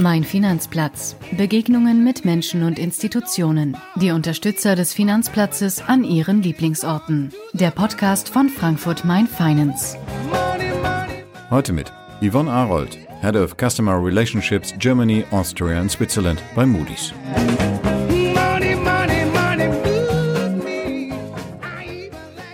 Mein Finanzplatz. Begegnungen mit Menschen und Institutionen. Die Unterstützer des Finanzplatzes an ihren Lieblingsorten. Der Podcast von Frankfurt Main Finance. Heute mit Yvonne Arold, Head of Customer Relationships Germany, Austria and Switzerland bei Moody's.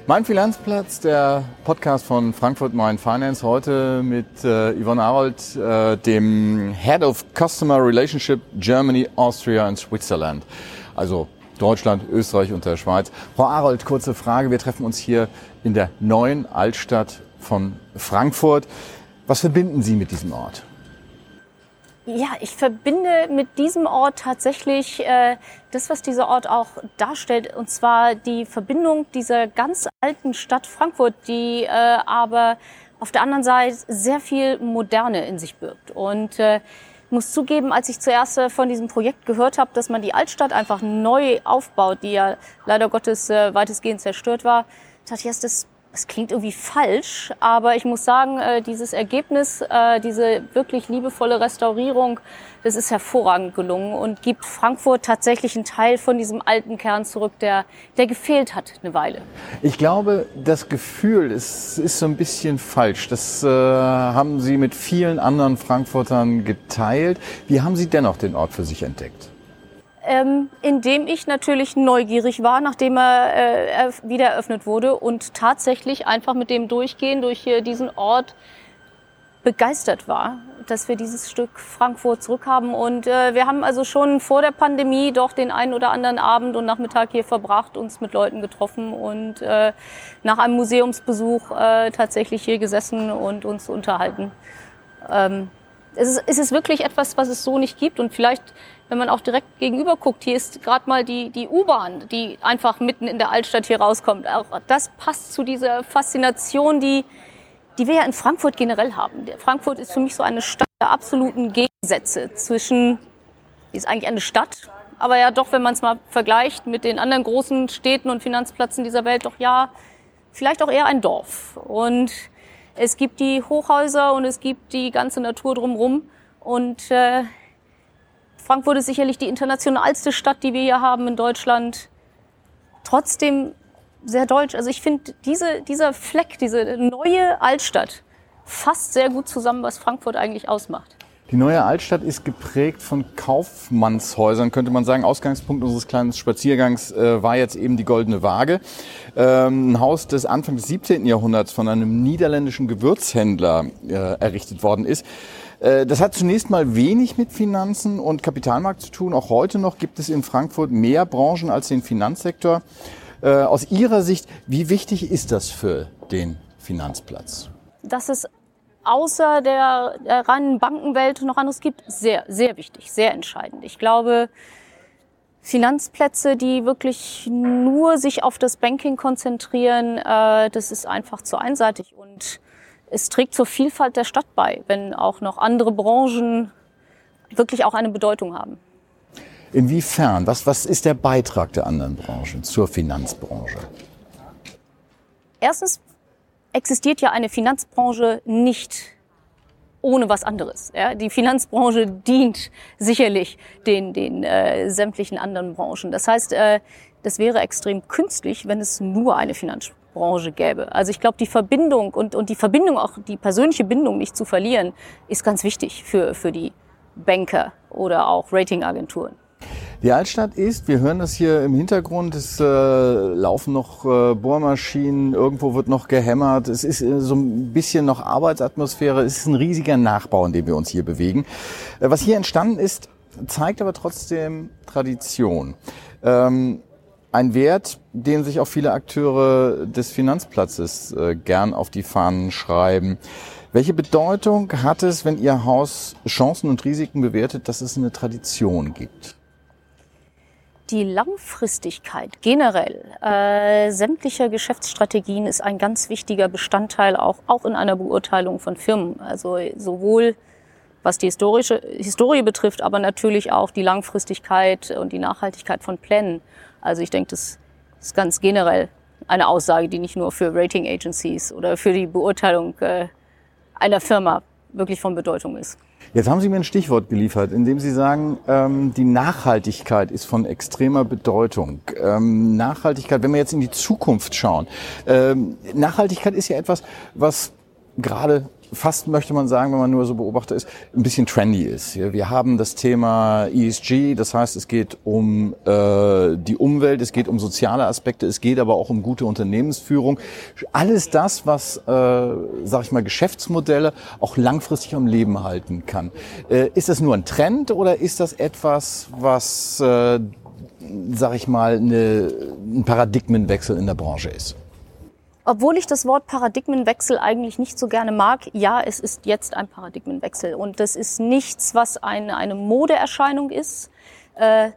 Mein Finanzplatz, der Podcast von Frankfurt Main Finance, heute mit äh, Yvonne Arold, äh, dem Head of Customer Relationship Germany, Austria and Switzerland. Also Deutschland, Österreich und der Schweiz. Frau Arold, kurze Frage. Wir treffen uns hier in der neuen Altstadt von Frankfurt. Was verbinden Sie mit diesem Ort? Ja, ich verbinde mit diesem Ort tatsächlich äh, das, was dieser Ort auch darstellt, und zwar die Verbindung dieser ganz alten Stadt Frankfurt, die äh, aber auf der anderen Seite sehr viel Moderne in sich birgt. Und äh, muss zugeben, als ich zuerst äh, von diesem Projekt gehört habe, dass man die Altstadt einfach neu aufbaut, die ja leider Gottes äh, weitestgehend zerstört war, dachte ich erst, das es klingt irgendwie falsch, aber ich muss sagen, äh, dieses Ergebnis, äh, diese wirklich liebevolle Restaurierung, das ist hervorragend gelungen und gibt Frankfurt tatsächlich einen Teil von diesem alten Kern zurück, der, der gefehlt hat eine Weile. Ich glaube, das Gefühl ist, ist so ein bisschen falsch. Das äh, haben Sie mit vielen anderen Frankfurtern geteilt. Wie haben Sie dennoch den Ort für sich entdeckt? Ähm, indem ich natürlich neugierig war, nachdem er äh, wieder eröffnet wurde und tatsächlich einfach mit dem Durchgehen durch hier diesen Ort begeistert war, dass wir dieses Stück Frankfurt zurückhaben. Und äh, wir haben also schon vor der Pandemie doch den einen oder anderen Abend und Nachmittag hier verbracht, uns mit Leuten getroffen und äh, nach einem Museumsbesuch äh, tatsächlich hier gesessen und uns unterhalten. Ähm, es ist, es ist wirklich etwas, was es so nicht gibt und vielleicht wenn man auch direkt gegenüber guckt, hier ist gerade mal die, die U-Bahn, die einfach mitten in der Altstadt hier rauskommt. Auch das passt zu dieser Faszination, die, die wir ja in Frankfurt generell haben. Frankfurt ist für mich so eine Stadt der absoluten Gegensätze zwischen, die ist eigentlich eine Stadt, aber ja doch, wenn man es mal vergleicht mit den anderen großen Städten und Finanzplätzen dieser Welt, doch ja, vielleicht auch eher ein Dorf. Und es gibt die Hochhäuser und es gibt die ganze Natur drumherum. Und äh, Frankfurt ist sicherlich die internationalste Stadt, die wir hier haben in Deutschland. Trotzdem sehr deutsch. Also ich finde, diese, dieser Fleck, diese neue Altstadt fasst sehr gut zusammen, was Frankfurt eigentlich ausmacht. Die neue Altstadt ist geprägt von Kaufmannshäusern, könnte man sagen. Ausgangspunkt unseres kleinen Spaziergangs äh, war jetzt eben die Goldene Waage. Ähm, ein Haus, das Anfang des 17. Jahrhunderts von einem niederländischen Gewürzhändler äh, errichtet worden ist. Äh, das hat zunächst mal wenig mit Finanzen und Kapitalmarkt zu tun. Auch heute noch gibt es in Frankfurt mehr Branchen als den Finanzsektor. Äh, aus Ihrer Sicht, wie wichtig ist das für den Finanzplatz? Dass es außer der, reinen Bankenwelt noch anderes gibt, sehr, sehr wichtig, sehr entscheidend. Ich glaube, Finanzplätze, die wirklich nur sich auf das Banking konzentrieren, äh, das ist einfach zu einseitig und es trägt zur Vielfalt der Stadt bei, wenn auch noch andere Branchen wirklich auch eine Bedeutung haben. Inwiefern? Was, was ist der Beitrag der anderen Branchen zur Finanzbranche? Erstens existiert ja eine Finanzbranche nicht ohne was anderes. Ja, die Finanzbranche dient sicherlich den, den äh, sämtlichen anderen Branchen. Das heißt, äh, das wäre extrem künstlich, wenn es nur eine Finanzbranche Branche gäbe. Also ich glaube, die Verbindung und, und die Verbindung, auch die persönliche Bindung nicht zu verlieren, ist ganz wichtig für, für die Banker oder auch Ratingagenturen. Die Altstadt ist, wir hören das hier im Hintergrund, es äh, laufen noch äh, Bohrmaschinen, irgendwo wird noch gehämmert, es ist äh, so ein bisschen noch Arbeitsatmosphäre, es ist ein riesiger Nachbau, in dem wir uns hier bewegen. Äh, was hier entstanden ist, zeigt aber trotzdem Tradition. Ähm, ein Wert, den sich auch viele Akteure des Finanzplatzes äh, gern auf die Fahnen schreiben. Welche Bedeutung hat es, wenn Ihr Haus Chancen und Risiken bewertet, dass es eine Tradition gibt? Die Langfristigkeit generell äh, sämtlicher Geschäftsstrategien ist ein ganz wichtiger Bestandteil auch, auch in einer Beurteilung von Firmen. Also sowohl was die historische Historie betrifft, aber natürlich auch die Langfristigkeit und die Nachhaltigkeit von Plänen. Also ich denke, das ist ganz generell eine Aussage, die nicht nur für Rating Agencies oder für die Beurteilung äh, einer Firma wirklich von Bedeutung ist. Jetzt haben Sie mir ein Stichwort geliefert, indem Sie sagen, ähm, die Nachhaltigkeit ist von extremer Bedeutung. Ähm, Nachhaltigkeit, wenn wir jetzt in die Zukunft schauen, ähm, Nachhaltigkeit ist ja etwas, was gerade fast möchte man sagen, wenn man nur so Beobachter ist, ein bisschen trendy ist. Wir haben das Thema ESG, das heißt, es geht um äh, die Umwelt, es geht um soziale Aspekte, es geht aber auch um gute Unternehmensführung. Alles das, was, äh, sag ich mal, Geschäftsmodelle auch langfristig am Leben halten kann. Äh, ist das nur ein Trend oder ist das etwas, was, äh, sag ich mal, eine, ein Paradigmenwechsel in der Branche ist? Obwohl ich das Wort Paradigmenwechsel eigentlich nicht so gerne mag, ja, es ist jetzt ein Paradigmenwechsel. Und das ist nichts, was eine, eine Modeerscheinung ist. Äh,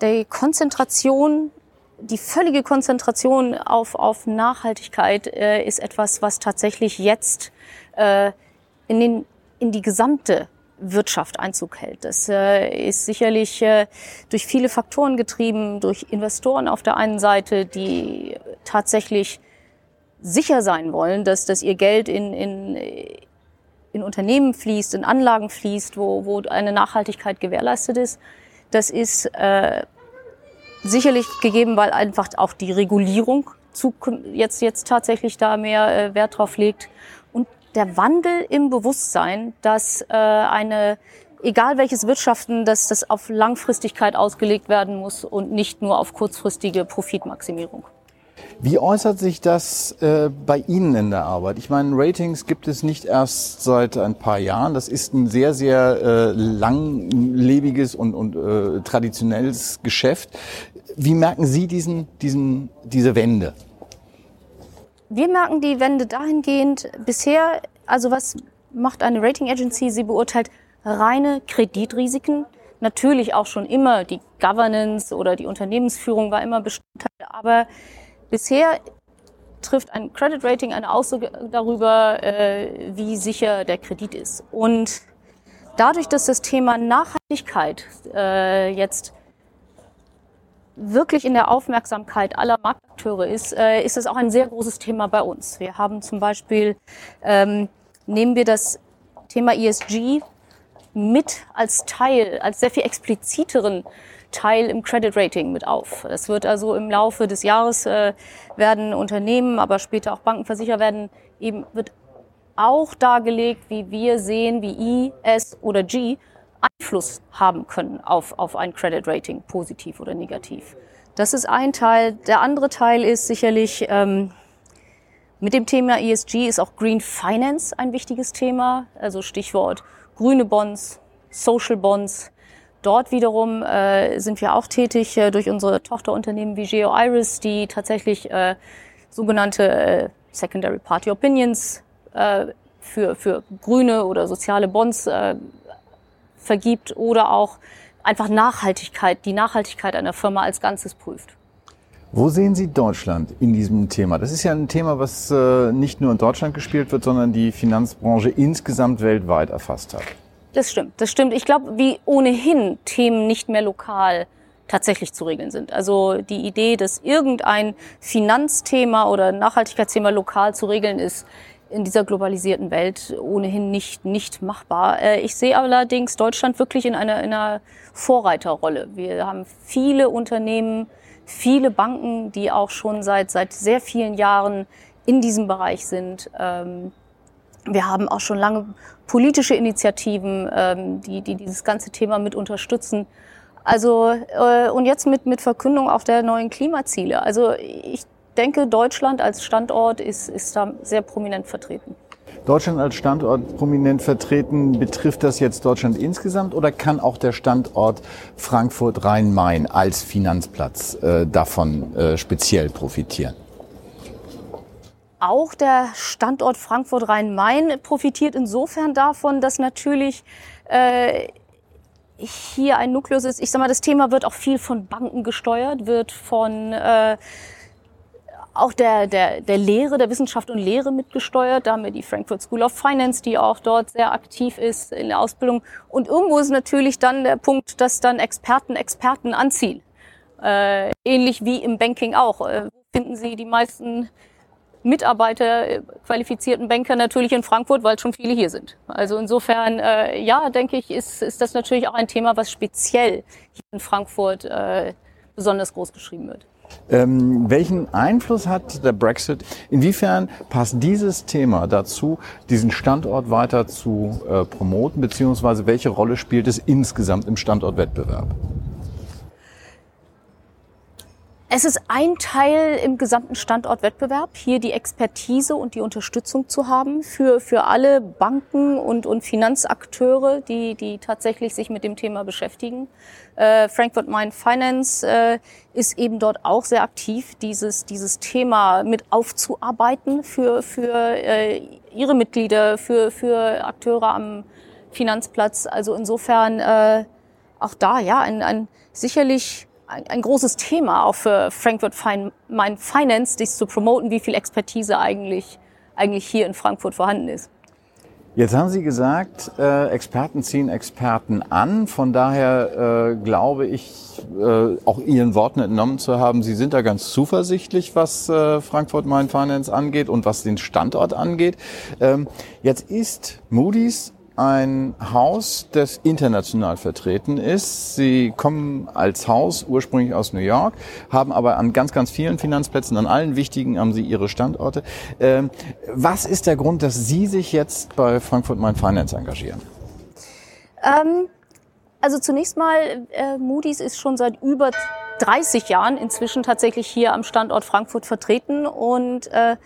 die Konzentration, die völlige Konzentration auf, auf Nachhaltigkeit äh, ist etwas, was tatsächlich jetzt äh, in, den, in die gesamte Wirtschaft Einzug hält. Das äh, ist sicherlich äh, durch viele Faktoren getrieben, durch Investoren auf der einen Seite, die tatsächlich sicher sein wollen, dass, dass ihr Geld in, in, in Unternehmen fließt, in Anlagen fließt, wo, wo eine Nachhaltigkeit gewährleistet ist. Das ist äh, sicherlich gegeben, weil einfach auch die Regulierung jetzt, jetzt tatsächlich da mehr äh, Wert drauf legt. Und der Wandel im Bewusstsein, dass äh, eine, egal welches Wirtschaften, dass das auf Langfristigkeit ausgelegt werden muss und nicht nur auf kurzfristige Profitmaximierung. Wie äußert sich das äh, bei Ihnen in der Arbeit? Ich meine, Ratings gibt es nicht erst seit ein paar Jahren. Das ist ein sehr, sehr äh, langlebiges und, und äh, traditionelles Geschäft. Wie merken Sie diesen, diesen, diese Wende? Wir merken die Wende dahingehend bisher, also was macht eine Rating Agency? Sie beurteilt reine Kreditrisiken. Natürlich auch schon immer die Governance oder die Unternehmensführung war immer Bestandteil, aber Bisher trifft ein Credit Rating eine Aussage darüber, äh, wie sicher der Kredit ist. Und dadurch, dass das Thema Nachhaltigkeit äh, jetzt wirklich in der Aufmerksamkeit aller Marktakteure ist, äh, ist es auch ein sehr großes Thema bei uns. Wir haben zum Beispiel, ähm, nehmen wir das Thema ESG mit als Teil, als sehr viel expliziteren Teil im Credit Rating mit auf. Es wird also im Laufe des Jahres äh, werden Unternehmen, aber später auch Banken, Versicherer werden eben wird auch dargelegt, wie wir sehen, wie I, S oder G Einfluss haben können auf, auf ein Credit Rating, positiv oder negativ. Das ist ein Teil. Der andere Teil ist sicherlich ähm, mit dem Thema ESG ist auch Green Finance ein wichtiges Thema. Also Stichwort grüne Bonds, Social Bonds. Dort wiederum äh, sind wir auch tätig äh, durch unsere Tochterunternehmen wie Geo Iris, die tatsächlich äh, sogenannte äh, Secondary Party Opinions äh, für, für grüne oder soziale Bonds äh, vergibt oder auch einfach Nachhaltigkeit, die Nachhaltigkeit einer Firma als Ganzes prüft. Wo sehen Sie Deutschland in diesem Thema? Das ist ja ein Thema, was äh, nicht nur in Deutschland gespielt wird, sondern die Finanzbranche insgesamt weltweit erfasst hat. Das stimmt, das stimmt. Ich glaube, wie ohnehin Themen nicht mehr lokal tatsächlich zu regeln sind. Also die Idee, dass irgendein Finanzthema oder Nachhaltigkeitsthema lokal zu regeln ist, in dieser globalisierten Welt ohnehin nicht, nicht machbar. Äh, ich sehe allerdings Deutschland wirklich in einer, in einer Vorreiterrolle. Wir haben viele Unternehmen, viele Banken, die auch schon seit, seit sehr vielen Jahren in diesem Bereich sind. Wir haben auch schon lange politische Initiativen, ähm, die, die dieses ganze Thema mit unterstützen. Also äh, und jetzt mit, mit Verkündung auch der neuen Klimaziele. Also ich denke, Deutschland als Standort ist, ist da sehr prominent vertreten. Deutschland als Standort prominent vertreten, betrifft das jetzt Deutschland insgesamt oder kann auch der Standort Frankfurt-Rhein-Main als Finanzplatz äh, davon äh, speziell profitieren? Auch der Standort Frankfurt-Rhein-Main profitiert insofern davon, dass natürlich äh, hier ein Nukleus ist. Ich sag mal, das Thema wird auch viel von Banken gesteuert, wird von äh, auch der, der, der Lehre, der Wissenschaft und Lehre mitgesteuert. Da haben wir die Frankfurt School of Finance, die auch dort sehr aktiv ist in der Ausbildung. Und irgendwo ist natürlich dann der Punkt, dass dann Experten Experten anziehen. Äh, ähnlich wie im Banking auch. Äh, finden Sie die meisten Mitarbeiter, äh, qualifizierten Banker natürlich in Frankfurt, weil schon viele hier sind. Also insofern, äh, ja, denke ich, ist, ist das natürlich auch ein Thema, was speziell hier in Frankfurt äh, besonders groß geschrieben wird. Ähm, welchen Einfluss hat der Brexit? Inwiefern passt dieses Thema dazu, diesen Standort weiter zu äh, promoten, beziehungsweise welche Rolle spielt es insgesamt im Standortwettbewerb? Es ist ein Teil im gesamten Standortwettbewerb, hier die Expertise und die Unterstützung zu haben für, für alle Banken und, und Finanzakteure, die, die tatsächlich sich mit dem Thema beschäftigen. Äh, Frankfurt Main Finance äh, ist eben dort auch sehr aktiv, dieses, dieses Thema mit aufzuarbeiten für, für äh, ihre Mitglieder, für, für Akteure am Finanzplatz. Also insofern äh, auch da, ja, ein, ein sicherlich ein, ein großes Thema auch für Frankfurt Main Finance, dich zu promoten, wie viel Expertise eigentlich, eigentlich hier in Frankfurt vorhanden ist. Jetzt haben Sie gesagt, äh, Experten ziehen Experten an. Von daher äh, glaube ich, äh, auch Ihren Worten entnommen zu haben, Sie sind da ganz zuversichtlich, was äh, Frankfurt Main Finance angeht und was den Standort angeht. Ähm, jetzt ist Moody's ein Haus, das international vertreten ist. Sie kommen als Haus ursprünglich aus New York, haben aber an ganz, ganz vielen Finanzplätzen, an allen wichtigen haben sie ihre Standorte. Ähm, was ist der Grund, dass Sie sich jetzt bei Frankfurt Main Finance engagieren? Ähm, also zunächst mal, äh, Moody's ist schon seit über 30 Jahren inzwischen tatsächlich hier am Standort Frankfurt vertreten und äh,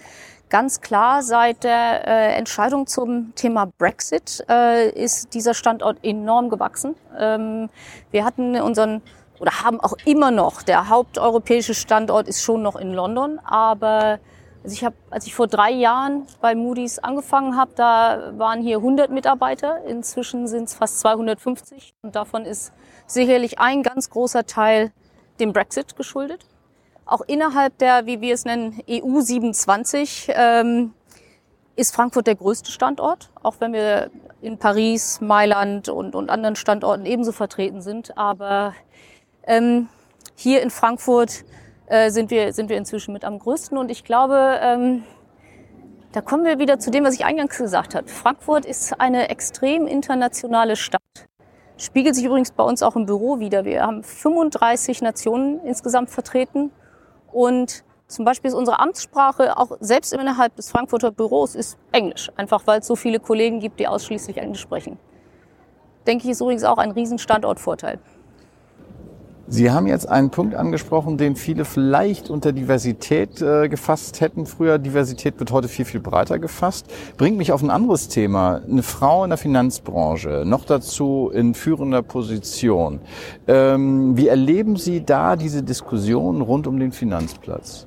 Ganz klar, seit der äh, Entscheidung zum Thema Brexit äh, ist dieser Standort enorm gewachsen. Ähm, wir hatten unseren oder haben auch immer noch, der haupteuropäische Standort ist schon noch in London, aber also ich hab, als ich vor drei Jahren bei Moody's angefangen habe, da waren hier 100 Mitarbeiter. Inzwischen sind es fast 250 und davon ist sicherlich ein ganz großer Teil dem Brexit geschuldet. Auch innerhalb der, wie wir es nennen, EU 27 ähm, ist Frankfurt der größte Standort, auch wenn wir in Paris, Mailand und, und anderen Standorten ebenso vertreten sind. Aber ähm, hier in Frankfurt äh, sind, wir, sind wir inzwischen mit am größten. Und ich glaube, ähm, da kommen wir wieder zu dem, was ich eingangs gesagt habe. Frankfurt ist eine extrem internationale Stadt. Spiegelt sich übrigens bei uns auch im Büro wieder. Wir haben 35 Nationen insgesamt vertreten und zum Beispiel ist unsere Amtssprache auch selbst innerhalb des Frankfurter Büros ist Englisch, einfach weil es so viele Kollegen gibt, die ausschließlich Englisch sprechen. Denke ich, ist übrigens auch ein Riesenstandortvorteil. Sie haben jetzt einen Punkt angesprochen, den viele vielleicht unter Diversität äh, gefasst hätten früher. Diversität wird heute viel, viel breiter gefasst. Bringt mich auf ein anderes Thema. Eine Frau in der Finanzbranche, noch dazu in führender Position. Ähm, wie erleben Sie da diese Diskussion rund um den Finanzplatz?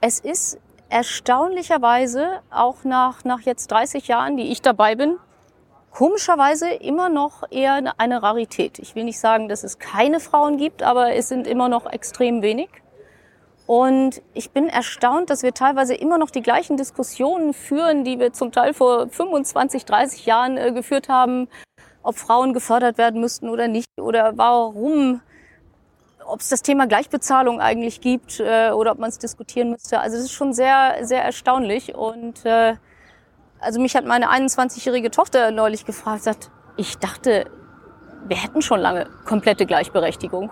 Es ist erstaunlicherweise auch nach, nach jetzt 30 Jahren, die ich dabei bin, komischerweise immer noch eher eine Rarität. Ich will nicht sagen, dass es keine Frauen gibt, aber es sind immer noch extrem wenig. Und ich bin erstaunt, dass wir teilweise immer noch die gleichen Diskussionen führen, die wir zum Teil vor 25, 30 Jahren äh, geführt haben, ob Frauen gefördert werden müssten oder nicht oder warum, ob es das Thema Gleichbezahlung eigentlich gibt äh, oder ob man es diskutieren müsste. Also das ist schon sehr, sehr erstaunlich und äh, also mich hat meine 21-jährige Tochter neulich gefragt, sagt, ich dachte, wir hätten schon lange komplette Gleichberechtigung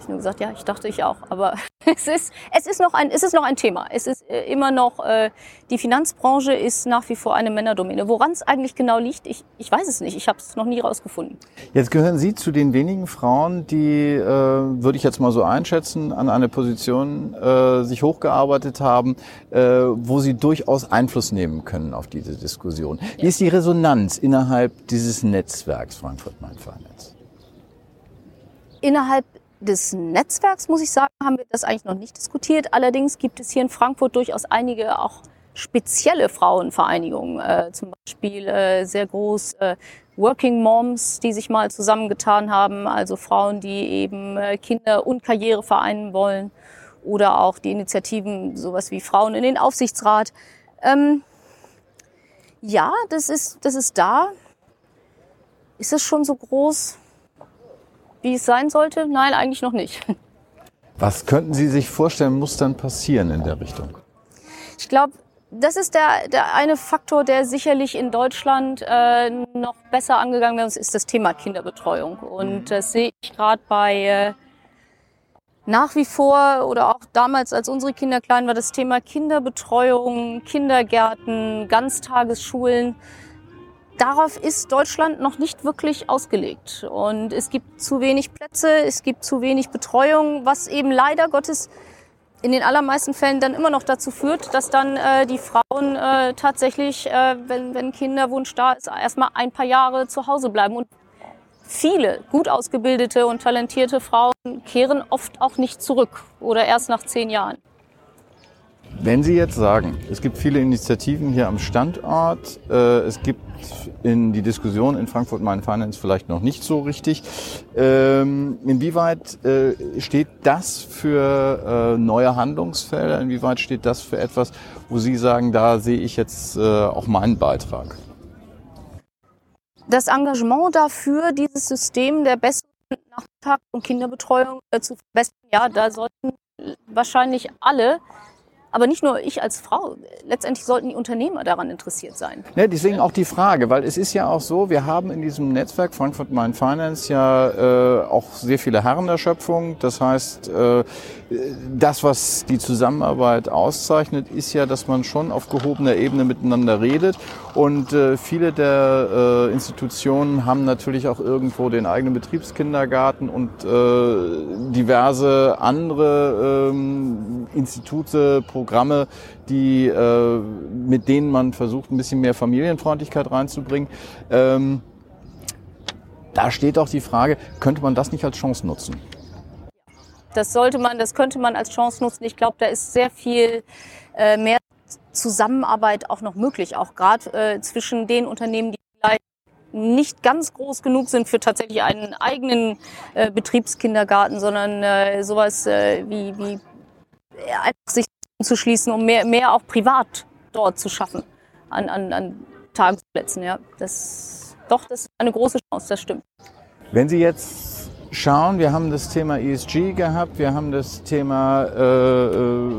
ich nur gesagt, ja, ich dachte ich auch. Aber es ist, es ist, noch, ein, es ist noch ein Thema. Es ist äh, immer noch, äh, die Finanzbranche ist nach wie vor eine Männerdomäne. Woran es eigentlich genau liegt, ich, ich weiß es nicht. Ich habe es noch nie rausgefunden. Jetzt gehören Sie zu den wenigen Frauen, die, äh, würde ich jetzt mal so einschätzen, an eine Position äh, sich hochgearbeitet haben, äh, wo Sie durchaus Einfluss nehmen können auf diese Diskussion. Ja. Wie ist die Resonanz innerhalb dieses Netzwerks Frankfurt Main Finance? Innerhalb des Netzwerks, muss ich sagen, haben wir das eigentlich noch nicht diskutiert. Allerdings gibt es hier in Frankfurt durchaus einige auch spezielle Frauenvereinigungen, äh, zum Beispiel äh, sehr groß äh, Working Moms, die sich mal zusammengetan haben, also Frauen, die eben äh, Kinder und Karriere vereinen wollen oder auch die Initiativen, sowas wie Frauen in den Aufsichtsrat. Ähm, ja, das ist, das ist da. Ist es schon so groß, wie es sein sollte? Nein, eigentlich noch nicht. Was könnten Sie sich vorstellen, muss dann passieren in der Richtung? Ich glaube, das ist der, der eine Faktor, der sicherlich in Deutschland äh, noch besser angegangen wird, ist das Thema Kinderbetreuung. Und das sehe ich gerade bei äh, nach wie vor oder auch damals, als unsere Kinder klein war, das Thema Kinderbetreuung, Kindergärten, Ganztagesschulen. Darauf ist Deutschland noch nicht wirklich ausgelegt. Und es gibt zu wenig Plätze, es gibt zu wenig Betreuung, was eben leider Gottes in den allermeisten Fällen dann immer noch dazu führt, dass dann äh, die Frauen äh, tatsächlich, äh, wenn, wenn Kinderwunsch da ist, erstmal ein paar Jahre zu Hause bleiben. Und viele gut ausgebildete und talentierte Frauen kehren oft auch nicht zurück oder erst nach zehn Jahren. Wenn Sie jetzt sagen, es gibt viele Initiativen hier am Standort, äh, es gibt in die Diskussion in Frankfurt Main Finance vielleicht noch nicht so richtig. Ähm, inwieweit äh, steht das für äh, neue Handlungsfelder? Inwieweit steht das für etwas, wo Sie sagen, da sehe ich jetzt äh, auch meinen Beitrag? Das Engagement dafür, dieses System der besseren Nachmittags- und Kinderbetreuung äh, zu verbessern, ja, da sollten wahrscheinlich alle aber nicht nur ich als Frau. Letztendlich sollten die Unternehmer daran interessiert sein. Ja, deswegen auch die Frage, weil es ist ja auch so, wir haben in diesem Netzwerk Frankfurt Main Finance ja äh, auch sehr viele Herrenerschöpfungen. Das heißt, äh, das, was die Zusammenarbeit auszeichnet, ist ja, dass man schon auf gehobener Ebene miteinander redet. Und äh, viele der äh, Institutionen haben natürlich auch irgendwo den eigenen Betriebskindergarten und äh, diverse andere ähm, Institute, Programme, die, äh, mit denen man versucht, ein bisschen mehr Familienfreundlichkeit reinzubringen. Ähm, da steht auch die Frage, könnte man das nicht als Chance nutzen? Das sollte man, das könnte man als Chance nutzen. Ich glaube, da ist sehr viel äh, mehr Zusammenarbeit auch noch möglich, auch gerade äh, zwischen den Unternehmen, die vielleicht nicht ganz groß genug sind für tatsächlich einen eigenen äh, Betriebskindergarten, sondern äh, sowas äh, wie, wie einfach sich zu schließen, um mehr, mehr auch privat dort zu schaffen an, an, an Tagesplätzen. Ja. Das, doch, das ist eine große Chance, das stimmt. Wenn Sie jetzt schauen. Wir haben das Thema ESG gehabt, wir haben das Thema äh, äh,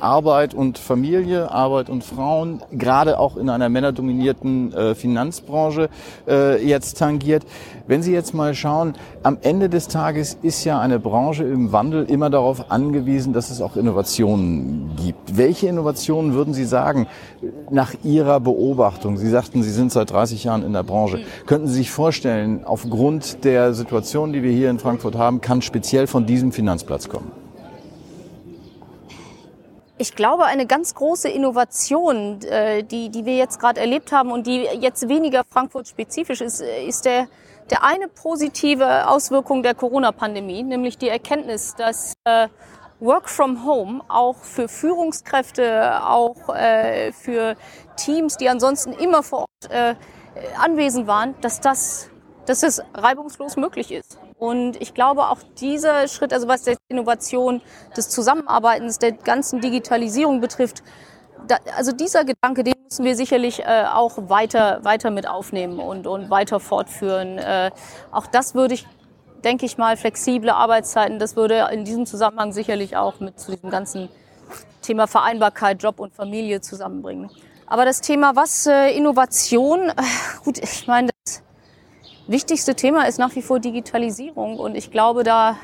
Arbeit und Familie, Arbeit und Frauen, gerade auch in einer männerdominierten äh, Finanzbranche äh, jetzt tangiert. Wenn Sie jetzt mal schauen, am Ende des Tages ist ja eine Branche im Wandel immer darauf angewiesen, dass es auch Innovationen gibt. Welche Innovationen würden Sie sagen, nach Ihrer Beobachtung? Sie sagten, Sie sind seit 30 Jahren in der Branche. Könnten Sie sich vorstellen, aufgrund der Situation, die wir hier in Frankfurt haben, kann speziell von diesem Finanzplatz kommen? Ich glaube, eine ganz große Innovation, äh, die, die wir jetzt gerade erlebt haben und die jetzt weniger Frankfurt-spezifisch ist, äh, ist der, der eine positive Auswirkung der Corona-Pandemie, nämlich die Erkenntnis, dass äh, Work from Home auch für Führungskräfte, auch für Teams, die ansonsten immer vor Ort anwesend waren, dass das, dass es reibungslos möglich ist. Und ich glaube, auch dieser Schritt, also was die Innovation des Zusammenarbeitens, der ganzen Digitalisierung betrifft, da, also dieser Gedanke, den müssen wir sicherlich äh, auch weiter, weiter mit aufnehmen und, und weiter fortführen. Äh, auch das würde ich, denke ich mal, flexible Arbeitszeiten, das würde in diesem Zusammenhang sicherlich auch mit zu diesem ganzen Thema Vereinbarkeit, Job und Familie zusammenbringen. Aber das Thema was äh, Innovation, äh, gut, ich meine, wichtigste Thema ist nach wie vor Digitalisierung. Und ich glaube, da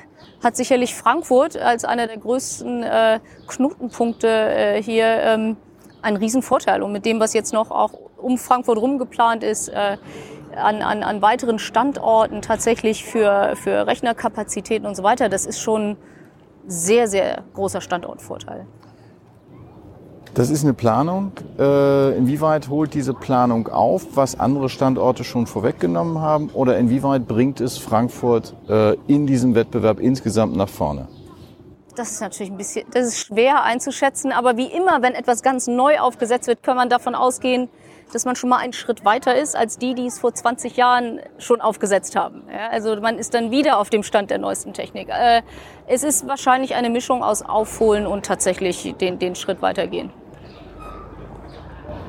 hat sicherlich Frankfurt als einer der größten äh, Knotenpunkte äh, hier ähm, einen riesen Vorteil. Und mit dem, was jetzt noch auch um Frankfurt rum geplant ist, äh, an, an, an weiteren Standorten tatsächlich für, für Rechnerkapazitäten und so weiter, das ist schon sehr, sehr großer Standortvorteil. Das ist eine Planung. Äh, inwieweit holt diese Planung auf, was andere Standorte schon vorweggenommen haben? Oder inwieweit bringt es Frankfurt äh, in diesem Wettbewerb insgesamt nach vorne? Das ist natürlich ein bisschen, das ist schwer einzuschätzen. Aber wie immer, wenn etwas ganz neu aufgesetzt wird, kann man davon ausgehen, dass man schon mal einen Schritt weiter ist als die, die es vor 20 Jahren schon aufgesetzt haben. Ja, also man ist dann wieder auf dem Stand der neuesten Technik. Äh, es ist wahrscheinlich eine Mischung aus Aufholen und tatsächlich den, den Schritt weitergehen.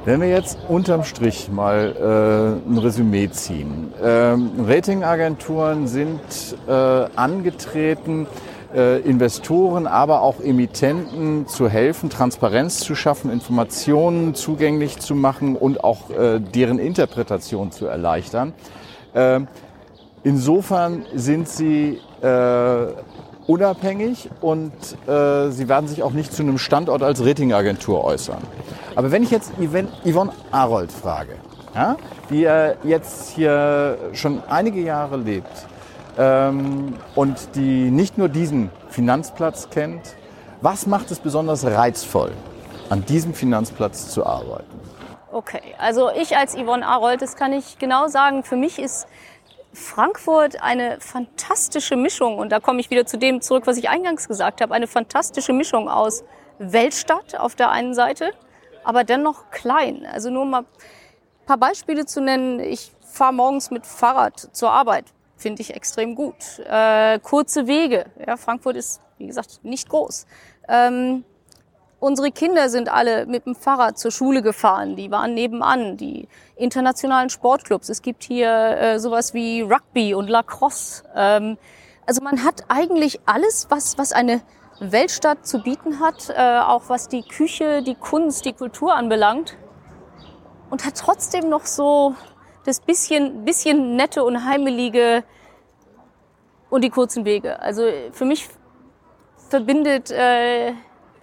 Wenn wir jetzt unterm Strich mal äh, ein Resümee ziehen. Ähm, Ratingagenturen sind äh, angetreten, äh, Investoren, aber auch Emittenten zu helfen, Transparenz zu schaffen, Informationen zugänglich zu machen und auch äh, deren Interpretation zu erleichtern. Äh, insofern sind sie äh, unabhängig und äh, sie werden sich auch nicht zu einem Standort als Ratingagentur äußern. Aber wenn ich jetzt Yvonne Arold frage, ja, die äh, jetzt hier schon einige Jahre lebt und die nicht nur diesen Finanzplatz kennt, was macht es besonders reizvoll, an diesem Finanzplatz zu arbeiten? Okay, also ich als Yvonne Arold, das kann ich genau sagen, für mich ist Frankfurt eine fantastische Mischung, und da komme ich wieder zu dem zurück, was ich eingangs gesagt habe, eine fantastische Mischung aus Weltstadt auf der einen Seite, aber dennoch klein. Also nur mal ein paar Beispiele zu nennen. Ich fahre morgens mit Fahrrad zur Arbeit, finde ich extrem gut. Äh, kurze Wege. Ja, Frankfurt ist, wie gesagt, nicht groß. Ähm, unsere Kinder sind alle mit dem Fahrrad zur Schule gefahren. Die waren nebenan. Die internationalen Sportclubs. Es gibt hier äh, sowas wie Rugby und Lacrosse. Ähm, also man hat eigentlich alles, was, was eine Weltstadt zu bieten hat, äh, auch was die Küche, die Kunst, die Kultur anbelangt. Und hat trotzdem noch so das bisschen, bisschen nette und heimelige und die kurzen Wege. Also für mich verbindet äh,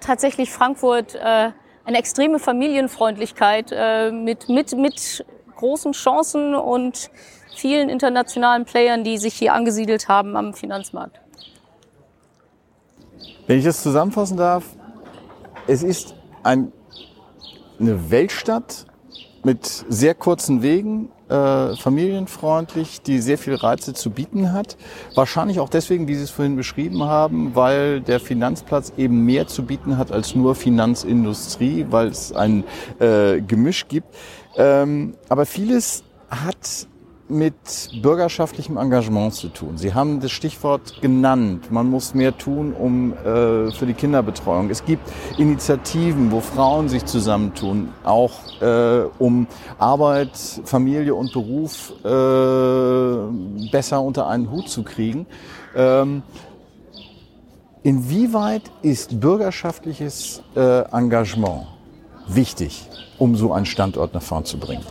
tatsächlich Frankfurt äh, eine extreme Familienfreundlichkeit äh, mit, mit, mit großen Chancen und vielen internationalen Playern, die sich hier angesiedelt haben am Finanzmarkt. Wenn ich das zusammenfassen darf, es ist ein, eine Weltstadt mit sehr kurzen Wegen, äh, familienfreundlich, die sehr viele Reize zu bieten hat. Wahrscheinlich auch deswegen, wie Sie es vorhin beschrieben haben, weil der Finanzplatz eben mehr zu bieten hat als nur Finanzindustrie, weil es ein äh, Gemisch gibt. Ähm, aber vieles hat mit bürgerschaftlichem Engagement zu tun. Sie haben das Stichwort genannt. Man muss mehr tun, um äh, für die Kinderbetreuung. Es gibt Initiativen, wo Frauen sich zusammentun, auch äh, um Arbeit, Familie und Beruf äh, besser unter einen Hut zu kriegen. Ähm, inwieweit ist bürgerschaftliches äh, Engagement wichtig, um so einen Standort nach vorn zu bringen?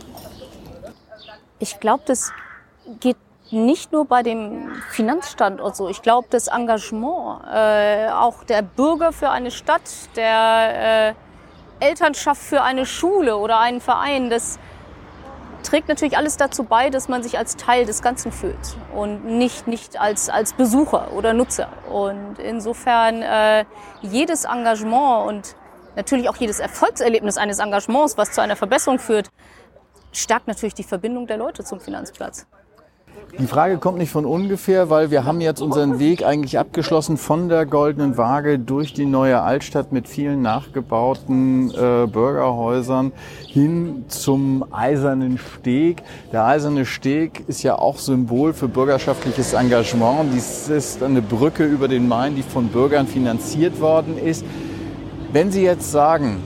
Ich glaube, das geht nicht nur bei dem Finanzstandort so. Ich glaube, das Engagement äh, auch der Bürger für eine Stadt, der äh, Elternschaft für eine Schule oder einen Verein, das trägt natürlich alles dazu bei, dass man sich als Teil des Ganzen fühlt und nicht, nicht als, als Besucher oder Nutzer. Und insofern äh, jedes Engagement und natürlich auch jedes Erfolgserlebnis eines Engagements, was zu einer Verbesserung führt, stärkt natürlich die Verbindung der Leute zum Finanzplatz. Die Frage kommt nicht von ungefähr, weil wir haben jetzt unseren Weg eigentlich abgeschlossen von der Goldenen Waage durch die neue Altstadt mit vielen nachgebauten äh, Bürgerhäusern hin zum Eisernen Steg. Der Eiserne Steg ist ja auch Symbol für bürgerschaftliches Engagement. Dies ist eine Brücke über den Main, die von Bürgern finanziert worden ist. Wenn Sie jetzt sagen,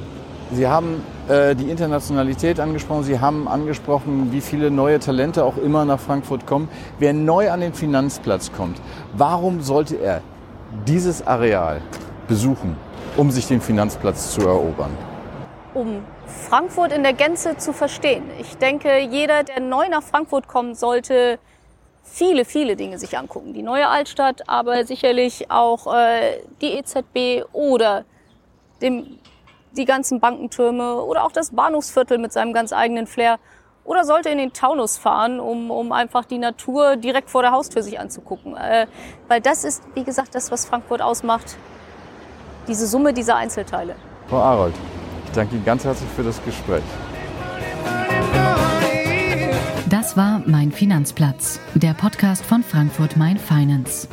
Sie haben die Internationalität angesprochen. Sie haben angesprochen, wie viele neue Talente auch immer nach Frankfurt kommen. Wer neu an den Finanzplatz kommt, warum sollte er dieses Areal besuchen, um sich den Finanzplatz zu erobern? Um Frankfurt in der Gänze zu verstehen. Ich denke, jeder, der neu nach Frankfurt kommt, sollte viele, viele Dinge sich angucken. Die neue Altstadt, aber sicherlich auch äh, die EZB oder dem die ganzen Bankentürme oder auch das Bahnhofsviertel mit seinem ganz eigenen Flair oder sollte in den Taunus fahren, um, um einfach die Natur direkt vor der Haustür sich anzugucken. Äh, weil das ist, wie gesagt, das, was Frankfurt ausmacht, diese Summe dieser Einzelteile. Frau Arold, ich danke Ihnen ganz herzlich für das Gespräch. Das war Mein Finanzplatz, der Podcast von Frankfurt Mein Finance.